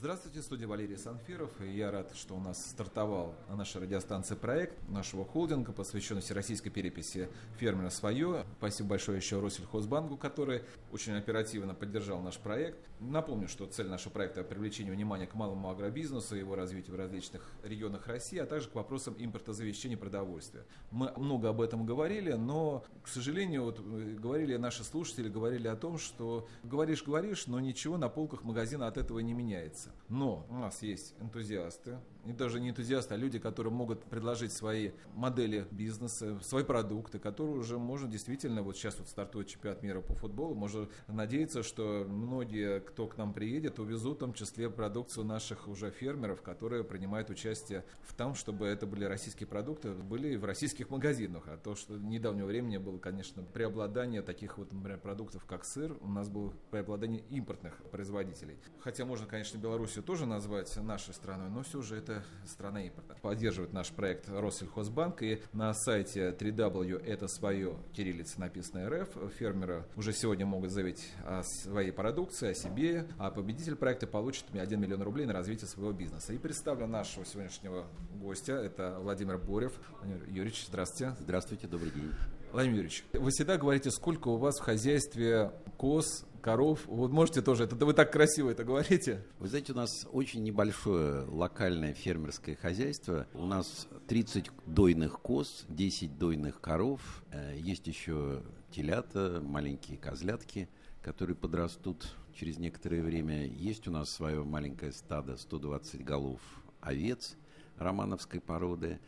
Здравствуйте, студия Валерий Санфиров. Я рад, что у нас стартовал на нашей радиостанции проект нашего холдинга, посвященный всероссийской переписи фермера свое. Спасибо большое еще Россельхозбанку, который очень оперативно поддержал наш проект. Напомню, что цель нашего проекта – привлечение внимания к малому агробизнесу и его развитию в различных регионах России, а также к вопросам импортозавещения продовольствия. Мы много об этом говорили, но, к сожалению, вот э, говорили наши слушатели, говорили о том, что говоришь-говоришь, но ничего на полках магазина от этого не меняется. Но у нас есть энтузиасты, и даже не энтузиасты, а люди, которые могут предложить свои модели бизнеса, свои продукты, которые уже можно действительно, вот сейчас вот стартует чемпионат мира по футболу, можно надеяться, что многие, кто к нам приедет, увезут в том числе продукцию наших уже фермеров, которые принимают участие в том, чтобы это были российские продукты, были в российских магазинах. А то, что недавнего времени было, конечно, преобладание таких вот, например, продуктов, как сыр, у нас было преобладание импортных производителей. Хотя можно, конечно, Белоруссию тоже назвать нашей страной, но все же это страна импорта. Поддерживает наш проект Россельхозбанк и на сайте 3W это свое кириллица написано РФ. Фермеры уже сегодня могут заявить о своей продукции, о себе, а победитель проекта получит 1 миллион рублей на развитие своего бизнеса. И представлю нашего сегодняшнего гостя, это Владимир Борев. Владимир Юрьевич, здравствуйте. Здравствуйте, добрый день. Владимир Юрьевич, вы всегда говорите, сколько у вас в хозяйстве коз, коров. Вот можете тоже, это вы так красиво это говорите. Вы знаете, у нас очень небольшое локальное фермерское хозяйство. У нас 30 дойных коз, 10 дойных коров. Э, есть еще телята, маленькие козлятки, которые подрастут через некоторое время. Есть у нас свое маленькое стадо, 120 голов овец романовской породы.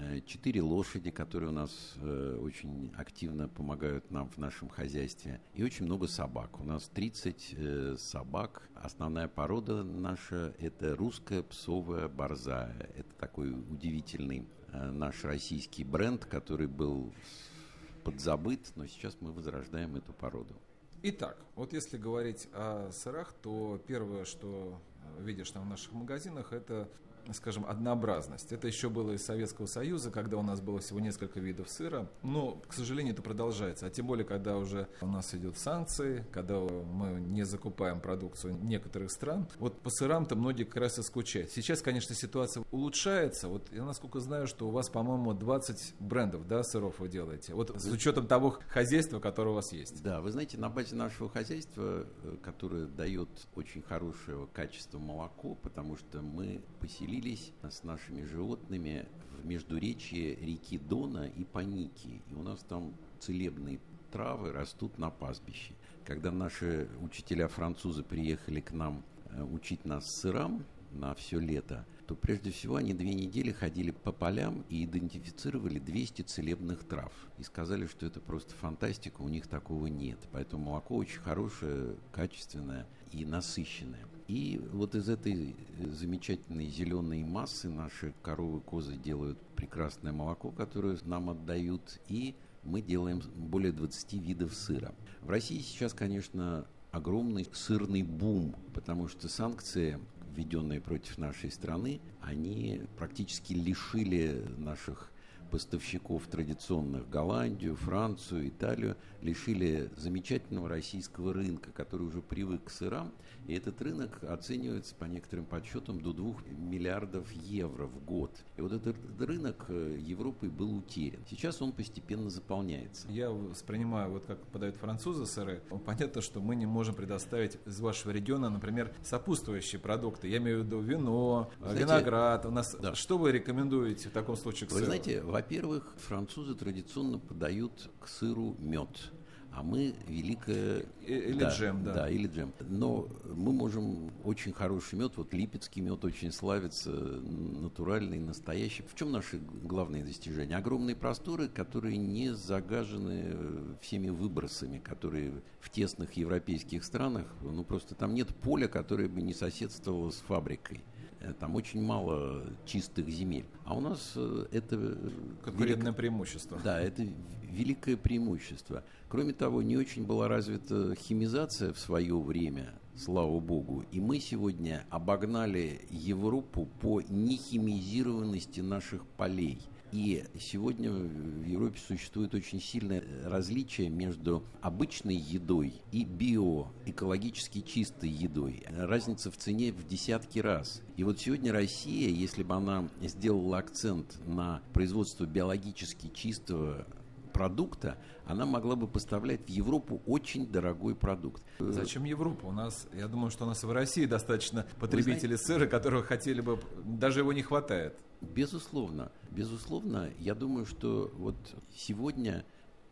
Э, четыре лошади, которые у нас э, очень активно помогают нам в нашем хозяйстве. И очень много собак. У нас 30 э, собак. Основная порода наша – это русская псовая борзая. Это такой удивительный наш российский бренд, который был подзабыт, но сейчас мы возрождаем эту породу. Итак, вот если говорить о сырах, то первое, что видишь там в наших магазинах, это скажем, однообразность. Это еще было из Советского Союза, когда у нас было всего несколько видов сыра. Но, к сожалению, это продолжается. А тем более, когда уже у нас идут санкции, когда мы не закупаем продукцию некоторых стран. Вот по сырам-то многие как раз и скучают. Сейчас, конечно, ситуация улучшается. Вот я насколько знаю, что у вас, по-моему, 20 брендов да, сыров вы делаете. Вот с учетом того хозяйства, которое у вас есть. Да, вы знаете, на базе нашего хозяйства, э, которое дает очень хорошего качества молоко, потому что мы поселили поселились с нашими животными в междуречье реки Дона и Паники. И у нас там целебные травы растут на пастбище. Когда наши учителя-французы приехали к нам э, учить нас сырам на все лето, то прежде всего они две недели ходили по полям и идентифицировали 200 целебных трав. И сказали, что это просто фантастика, у них такого нет. Поэтому молоко очень хорошее, качественное и насыщенное. И вот из этой замечательной зеленой массы наши коровы, козы делают прекрасное молоко, которое нам отдают, и мы делаем более 20 видов сыра. В России сейчас, конечно, огромный сырный бум, потому что санкции введенные против нашей страны, они практически лишили наших поставщиков традиционных Голландию, Францию, Италию лишили замечательного российского рынка, который уже привык к сырам. И этот рынок оценивается по некоторым подсчетам до 2 миллиардов евро в год. И вот этот рынок э, Европы был утерян. Сейчас он постепенно заполняется. Я воспринимаю, вот как подают французы сыры, понятно, что мы не можем предоставить из вашего региона, например, сопутствующие продукты. Я имею в виду вино, знаете, виноград. У нас да. Что вы рекомендуете в таком случае к сыру? Вы знаете, во-первых, французы традиционно подают к сыру мед а мы великое... Или да, джем, да. Да, или джем. Но мы можем очень хороший мед, вот липецкий мед очень славится, натуральный, настоящий. В чем наши главные достижения? Огромные просторы, которые не загажены всеми выбросами, которые в тесных европейских странах, ну просто там нет поля, которое бы не соседствовало с фабрикой. Э, там очень мало чистых земель. А у нас э, это... Конкурентное велик... преимущество. Да, это великое преимущество. Кроме того, не очень была развита химизация в свое время, слава богу. И мы сегодня обогнали Европу по нехимизированности наших полей. И сегодня в Европе существует очень сильное различие между обычной едой и биоэкологически чистой едой. Разница в цене в десятки раз. И вот сегодня Россия, если бы она сделала акцент на производство биологически чистого продукта, она могла бы поставлять в Европу очень дорогой продукт. Зачем Европа? У нас, я думаю, что у нас в России достаточно потребителей сыра, которых хотели бы, даже его не хватает. Безусловно, безусловно, я думаю, что вот сегодня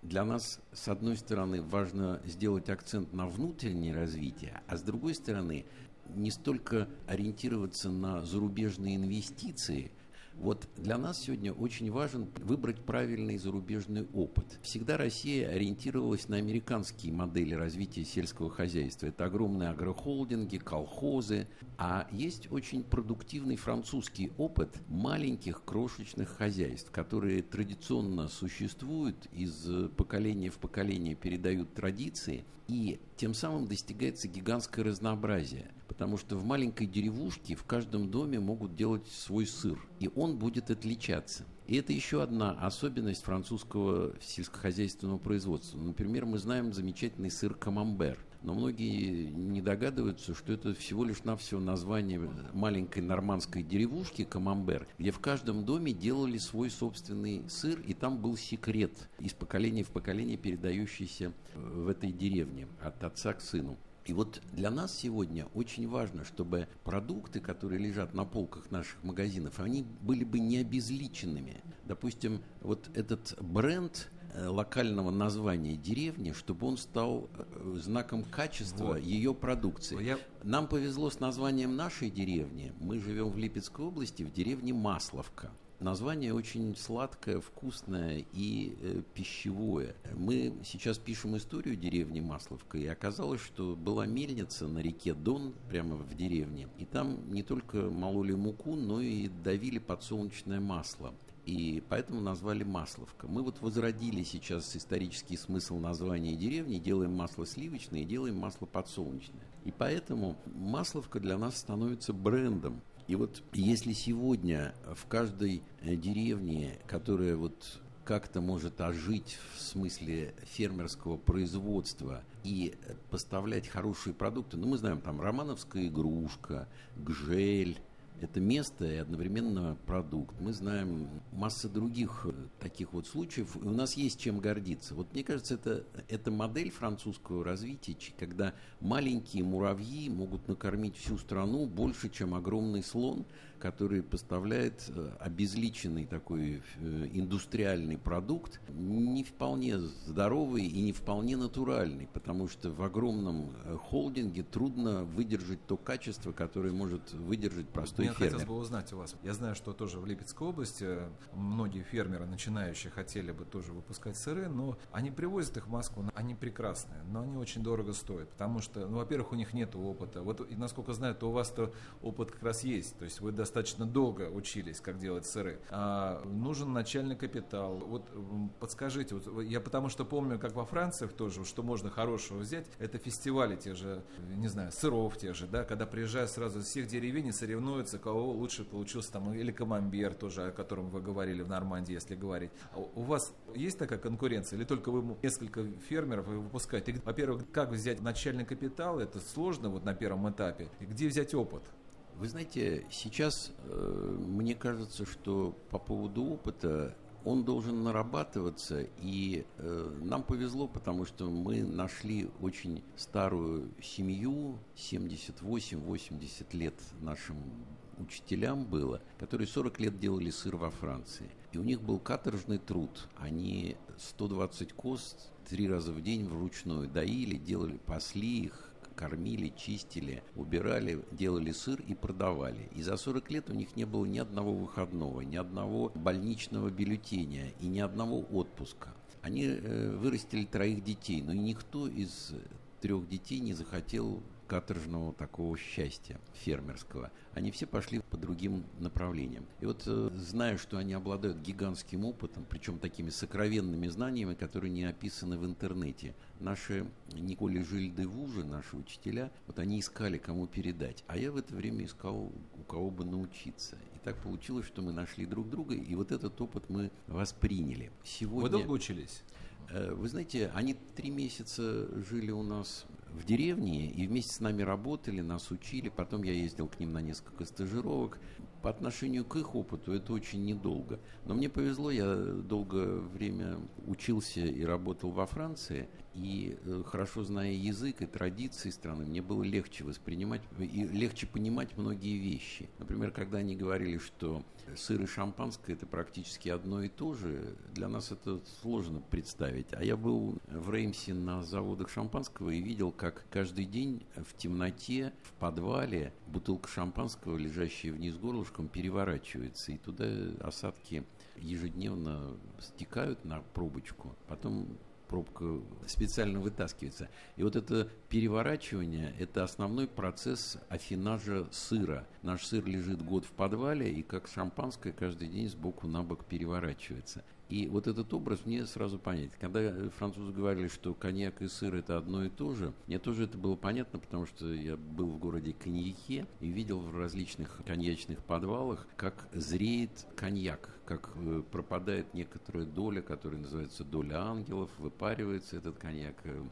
для нас, с одной стороны, важно сделать акцент на внутреннее развитие, а с другой стороны, не столько ориентироваться на зарубежные инвестиции, вот для нас сегодня очень важен выбрать правильный зарубежный опыт. Всегда Россия ориентировалась на американские модели развития сельского хозяйства. Это огромные агрохолдинги, колхозы. А есть очень продуктивный французский опыт маленьких крошечных хозяйств, которые традиционно существуют, из поколения в поколение передают традиции, и тем самым достигается гигантское разнообразие потому что в маленькой деревушке в каждом доме могут делать свой сыр, и он будет отличаться. И это еще одна особенность французского сельскохозяйственного производства. Например, мы знаем замечательный сыр камамбер. Но многие не догадываются, что это всего лишь навсего название маленькой нормандской деревушки Камамбер, где в каждом доме делали свой собственный сыр, и там был секрет из поколения в поколение передающийся в этой деревне от отца к сыну. И вот для нас сегодня очень важно, чтобы продукты, которые лежат на полках наших магазинов, они были бы не обезличенными. Допустим, вот этот бренд э, локального названия деревни, чтобы он стал э, знаком качества вот. ее продукции. Я... Нам повезло с названием нашей деревни. Мы живем в Липецкой области, в деревне Масловка. Название очень сладкое, вкусное и э, пищевое. Мы сейчас пишем историю деревни Масловка, и оказалось, что была мельница на реке Дон, прямо в деревне, и там не только мололи муку, но и давили подсолнечное масло. И поэтому назвали Масловка. Мы вот возродили сейчас исторический смысл названия деревни, делаем масло сливочное и делаем масло подсолнечное. И поэтому Масловка для нас становится брендом. И вот если сегодня в каждой э, деревне, которая вот как-то может ожить в смысле фермерского производства и поставлять хорошие продукты. Ну, мы знаем, там романовская игрушка, гжель, это место и одновременно продукт. Мы знаем масса других э, таких вот случаев, и у нас есть чем гордиться. Вот мне кажется, это, это модель французского развития, когда маленькие муравьи могут накормить всю страну больше, чем огромный слон – который поставляет э, обезличенный такой э, индустриальный продукт, не вполне здоровый и не вполне натуральный, потому что в огромном холдинге трудно выдержать то качество, которое может выдержать простой Мне фермер. хотелось бы узнать у вас. Я знаю, что тоже в Липецкой области многие фермеры, начинающие, хотели бы тоже выпускать сыры, но они привозят их в Москву, они прекрасные, но они очень дорого стоят, потому что, ну, во-первых, у них нет опыта. Вот, и, насколько знаю, то у вас-то опыт как раз есть, то есть вы достаточно долго учились, как делать сыры. А, нужен начальный капитал. Вот подскажите, вот, я потому что помню, как во Франции тоже, что можно хорошего взять, это фестивали те же, не знаю, сыров те же, да, когда приезжают сразу из всех деревень и соревнуются, кого лучше получился там, или камамбер тоже, о котором вы говорили в Нормандии, если говорить. А у вас есть такая конкуренция, или только вы несколько фермеров выпускаете? Во-первых, как взять начальный капитал, это сложно вот на первом этапе, и где взять опыт? Вы знаете, сейчас э, мне кажется, что по поводу опыта он должен нарабатываться, и э, нам повезло, потому что мы нашли очень старую семью, 78-80 лет нашим учителям было, которые 40 лет делали сыр во Франции. И у них был каторжный труд. Они 120 коз три раза в день вручную доили, делали, пасли их, кормили, чистили, убирали, делали сыр и продавали. И за 40 лет у них не было ни одного выходного, ни одного больничного бюллетеня и ни одного отпуска. Они э, вырастили троих детей, но никто из трех детей не захотел каторжного такого счастья фермерского. Они все пошли по другим направлениям. И вот э, зная, что они обладают гигантским опытом, причем такими сокровенными знаниями, которые не описаны в интернете, наши Николи Жильды Вужи, наши учителя, вот они искали, кому передать. А я в это время искал, у кого бы научиться. И так получилось, что мы нашли друг друга, и вот этот опыт мы восприняли. Сегодня... Вы долго учились? Э, вы знаете, они три месяца жили у нас в деревне и вместе с нами работали, нас учили. Потом я ездил к ним на несколько стажировок. По отношению к их опыту это очень недолго. Но мне повезло, я долгое время учился и работал во Франции. И э, хорошо зная язык и традиции страны, мне было легче воспринимать и легче понимать многие вещи. Например, когда они говорили, что сыр и шампанское это практически одно и то же, для нас это сложно представить. А я был в Реймсе на заводах шампанского и видел, как каждый день в темноте, в подвале бутылка шампанского, лежащая вниз горлышком, переворачивается, и туда осадки ежедневно стекают на пробочку, потом пробка специально вытаскивается. И вот это переворачивание – это основной процесс афинажа сыра. Наш сыр лежит год в подвале, и как шампанское каждый день сбоку на бок переворачивается. И вот этот образ мне сразу понять. Когда французы говорили, что коньяк и сыр это одно и то же, мне тоже это было понятно, потому что я был в городе Коньяке и видел в различных коньячных подвалах, как зреет коньяк, как э, пропадает некоторая доля, которая называется доля ангелов, выпаривается этот коньяк, э,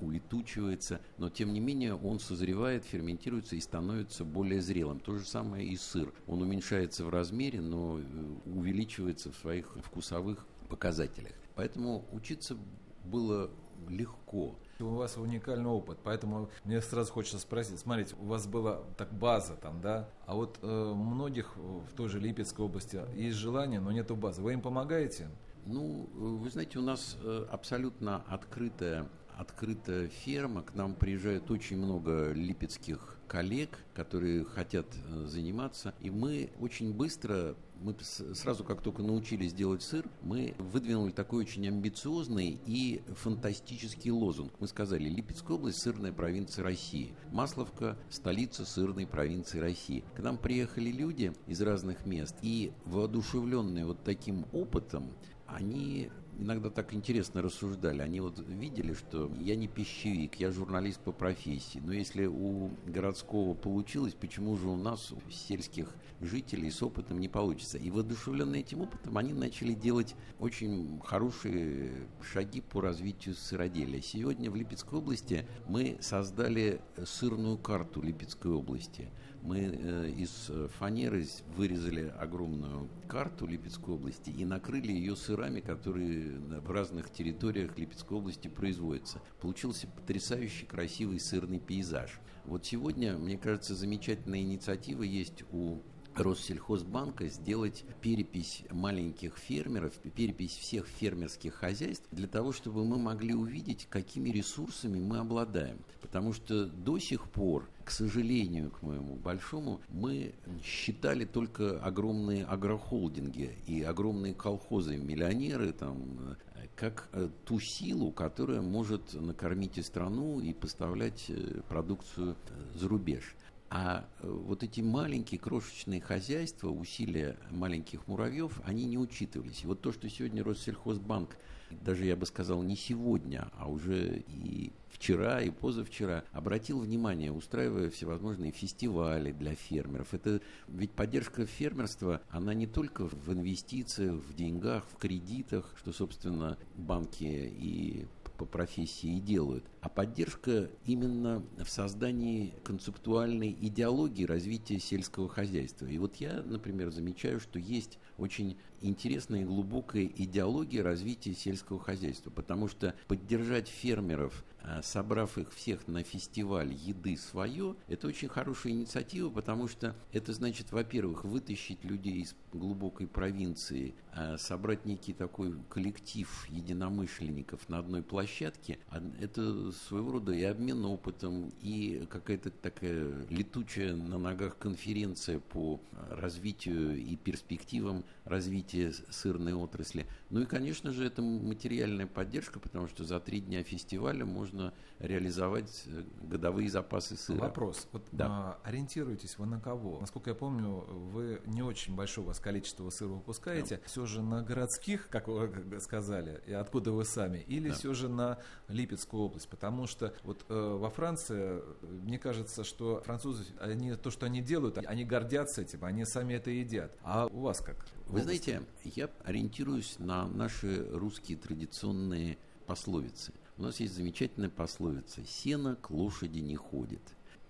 улетучивается, но тем не менее он созревает, ферментируется и становится более зрелым. То же самое и сыр. Он уменьшается в размере, но э, увеличивается в своих вкусовых показателях. Поэтому учиться было легко. У вас уникальный опыт, поэтому мне сразу хочется спросить. Смотрите, у вас была так база там, да? А вот э, многих в той же Липецкой области есть желание, но нету базы. Вы им помогаете? Ну, э, вы знаете, у нас э, абсолютно открытая открытая ферма, к нам приезжает очень много липецких коллег, которые хотят э, заниматься. И мы очень быстро, мы сразу как только научились делать сыр, мы выдвинули такой очень амбициозный и фантастический лозунг. Мы сказали, Липецкая область – сырная провинция России. Масловка – столица сырной провинции России. К нам приехали люди из разных мест, и воодушевленные вот таким опытом, они иногда так интересно рассуждали. Они вот видели, что я не пищевик, я журналист по профессии. Но если у городского получилось, почему же у нас, у сельских жителей с опытом не получится? И воодушевленные этим опытом они начали делать очень хорошие шаги по развитию сыроделия. Сегодня в Липецкой области мы создали сырную карту Липецкой области – мы э, из фанеры вырезали огромную карту Липецкой области и накрыли ее сырами, которые в разных территориях Липецкой области производятся. Получился потрясающий красивый сырный пейзаж. Вот сегодня, мне кажется, замечательная инициатива есть у Россельхозбанка сделать перепись маленьких фермеров, перепись всех фермерских хозяйств, для того, чтобы мы могли увидеть, какими ресурсами мы обладаем. Потому что до сих пор, к сожалению, к моему большому, мы считали только огромные агрохолдинги и огромные колхозы, миллионеры, там, как э, ту силу, которая может накормить и страну, и поставлять э, продукцию э, за рубеж. А э, вот эти маленькие крошечные хозяйства, усилия маленьких муравьев, они не учитывались. И вот то, что сегодня Россельхозбанк, даже я бы сказал не сегодня, а уже и вчера, и позавчера, обратил внимание, устраивая всевозможные фестивали для фермеров. Это ведь поддержка фермерства, она не только в инвестициях, в деньгах, в кредитах, что, собственно, банки и по профессии и делают, а поддержка именно в создании концептуальной идеологии развития сельского хозяйства. И вот я, например, замечаю, что есть очень интересная и глубокая идеология развития сельского хозяйства, потому что поддержать фермеров, а, собрав их всех на фестиваль еды свое, это очень хорошая инициатива, потому что это значит, во-первых, вытащить людей из глубокой провинции, а, собрать некий такой коллектив единомышленников на одной площадке, а это своего рода и обмен опытом, и какая-то такая летучая на ногах конференция по развитию и перспективам развития сырной отрасли. Ну и, конечно же, это материальная поддержка, потому что за три дня фестиваля можно реализовать э, годовые запасы сыра. Вопрос. Вот да. а, ориентируетесь вы на кого? Насколько я помню, вы не очень большое у вас количество сыра выпускаете. Да. Все же на городских, как вы сказали, и откуда вы сами, или да. все же на Липецкую область? Потому что вот э, во Франции, мне кажется, что французы, они то, что они делают, они гордятся этим, они сами это едят. А у вас как? Вы знаете, я ориентируюсь на наши русские традиционные пословицы. У нас есть замечательная пословица «Сено к лошади не ходит».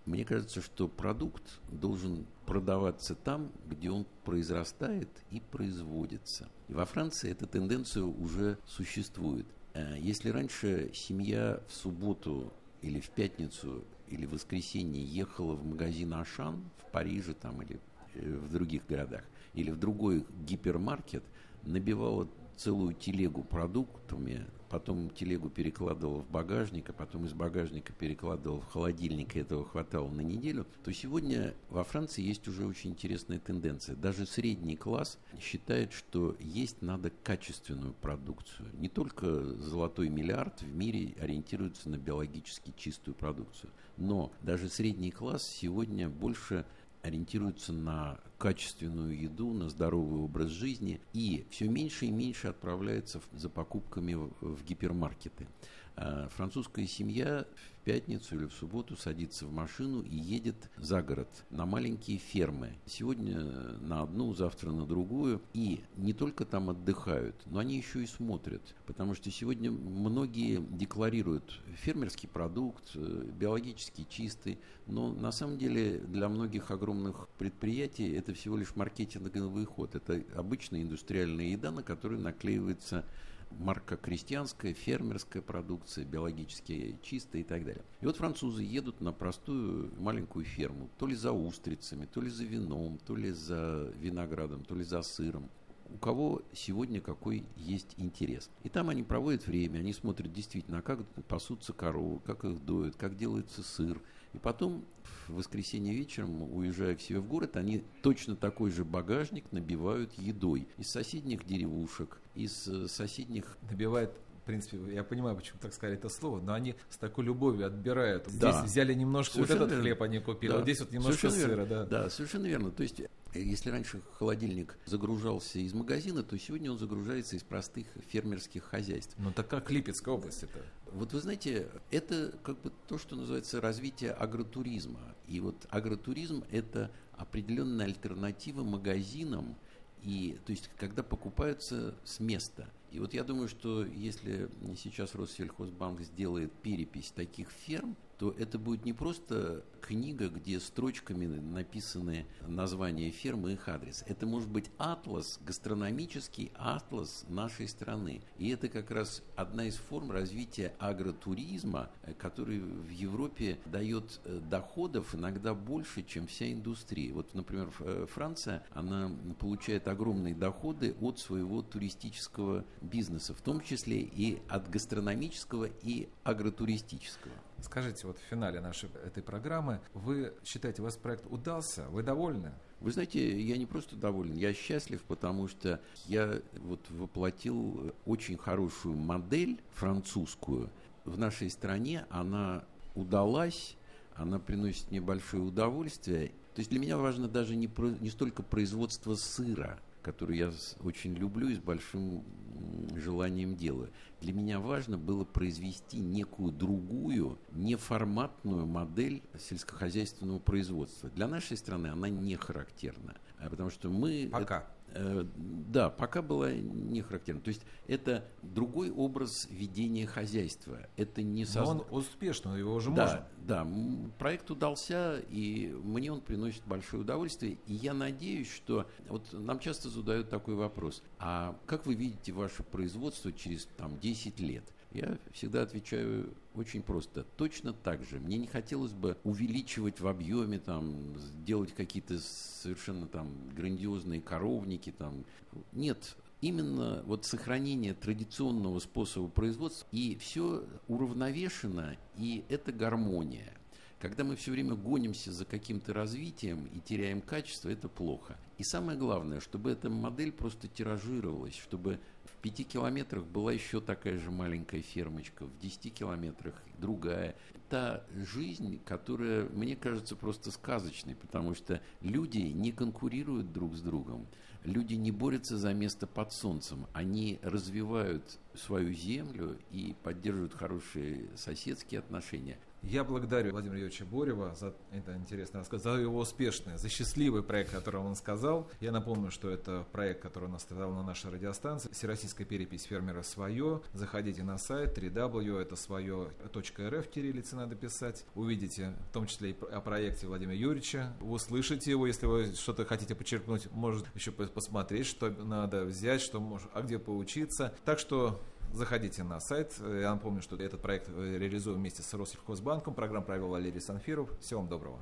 Мне кажется, что продукт должен продаваться там, где он произрастает и производится. И во Франции эта тенденция уже существует. Э, если раньше семья в субботу или в пятницу или в воскресенье ехала в магазин Ашан в Париже там, или э, в других городах, или в другой гипермаркет, набивала целую телегу продуктами, потом телегу перекладывал в багажник, а потом из багажника перекладывал в холодильник, и этого хватало на неделю, то сегодня во Франции есть уже очень интересная тенденция. Даже средний класс считает, что есть надо качественную продукцию. Не только золотой миллиард в мире ориентируется на биологически чистую продукцию, но даже средний класс сегодня больше ориентируются на качественную еду, на здоровый образ жизни и все меньше и меньше отправляются за покупками в гипермаркеты. А французская семья в пятницу или в субботу садится в машину и едет за город на маленькие фермы. Сегодня на одну, завтра на другую. И не только там отдыхают, но они еще и смотрят. Потому что сегодня многие декларируют фермерский продукт, э, биологически чистый. Но на самом деле для многих огромных предприятий это всего лишь маркетинговый ход. Это обычная индустриальная еда, на которой наклеивается марка крестьянская, фермерская продукция, биологически чистая и так далее. И вот французы едут на простую маленькую ферму, то ли за устрицами, то ли за вином, то ли за виноградом, то ли за сыром у кого сегодня какой есть интерес. И там они проводят время, они смотрят действительно, а как пасутся коровы, как их доят, как делается сыр, и потом в воскресенье вечером, уезжая к себе в город, они точно такой же багажник набивают едой из соседних деревушек, из э, соседних... Набивает в принципе, я понимаю, почему так сказали это слово, но они с такой любовью отбирают. Да. Здесь взяли немножко совершенно вот этот верно. хлеб они купили, да. вот здесь вот немножко совершенно сыра, верно. да. Да, совершенно верно. То есть если раньше холодильник загружался из магазина, то сегодня он загружается из простых фермерских хозяйств. Ну так как Липецкая область это? Вот вы знаете, это как бы то, что называется развитие агротуризма. И вот агротуризм – это определенная альтернатива магазинам, и, то есть, когда покупаются с места. И вот я думаю, что если сейчас Россельхозбанк сделает перепись таких ферм, то это будет не просто книга, где строчками написаны названия фермы и их адрес. Это может быть атлас, гастрономический атлас нашей страны. И это как раз одна из форм развития агротуризма, э, который в Европе дает э, доходов иногда больше, чем вся индустрия. Вот, например, э, Франция, она получает огромные доходы от своего туристического бизнеса, в том числе и от гастрономического и агротуристического. Скажите, вот в финале нашей этой программы, вы считаете, у вас проект удался? Вы довольны? Вы знаете, я не просто доволен, я счастлив, потому что я вот воплотил очень хорошую модель французскую. В нашей стране она удалась, она приносит мне большое удовольствие. То есть для меня важно даже не, про, не столько производство сыра, который я очень люблю и с большим желанием делаю. Для меня важно было произвести некую другую, неформатную модель сельскохозяйственного производства. Для нашей страны она не характерна, а потому что мы... Пока. Э, да, пока была не характерна. То есть это другой образ ведения хозяйства. Это не созда... Но он успешный, его уже да, можно. Да, проект удался, и мне он приносит большое удовольствие. И я надеюсь, что... Вот нам часто задают такой вопрос. А как вы видите ваше производство через там, 10 лет? Я всегда отвечаю очень просто. Точно так же. Мне не хотелось бы увеличивать в объеме, там, делать какие-то совершенно там грандиозные коровники. Там. Нет, именно вот сохранение традиционного способа производства, и все уравновешено, и это гармония. Когда мы все время гонимся за каким-то развитием и теряем качество, это плохо. И самое главное, чтобы эта модель просто тиражировалась, чтобы пяти километрах была еще такая же маленькая фермочка, в десяти километрах другая. Та жизнь, которая, мне кажется, просто сказочной, потому что люди не конкурируют друг с другом, люди не борются за место под солнцем, они развивают свою землю и поддерживают хорошие соседские отношения. Я благодарю Владимира Юрьевича Борева за это интересный рассказ, за его успешный, за счастливый проект, который он сказал. Я напомню, что это проект, который у нас стоял на нашей радиостанции. Всероссийская перепись фермера свое. Заходите на сайт www, это свое .рф, кириллице надо писать. Увидите, в том числе и о проекте Владимира Юрьевича. Вы услышите его, если вы что-то хотите подчеркнуть, может еще посмотреть, что надо взять, что может, а где поучиться. Так что Заходите на сайт. Я напомню, что этот проект реализуем вместе с Россельхозбанком. Программу провел Валерий Санфиров. Всего вам доброго.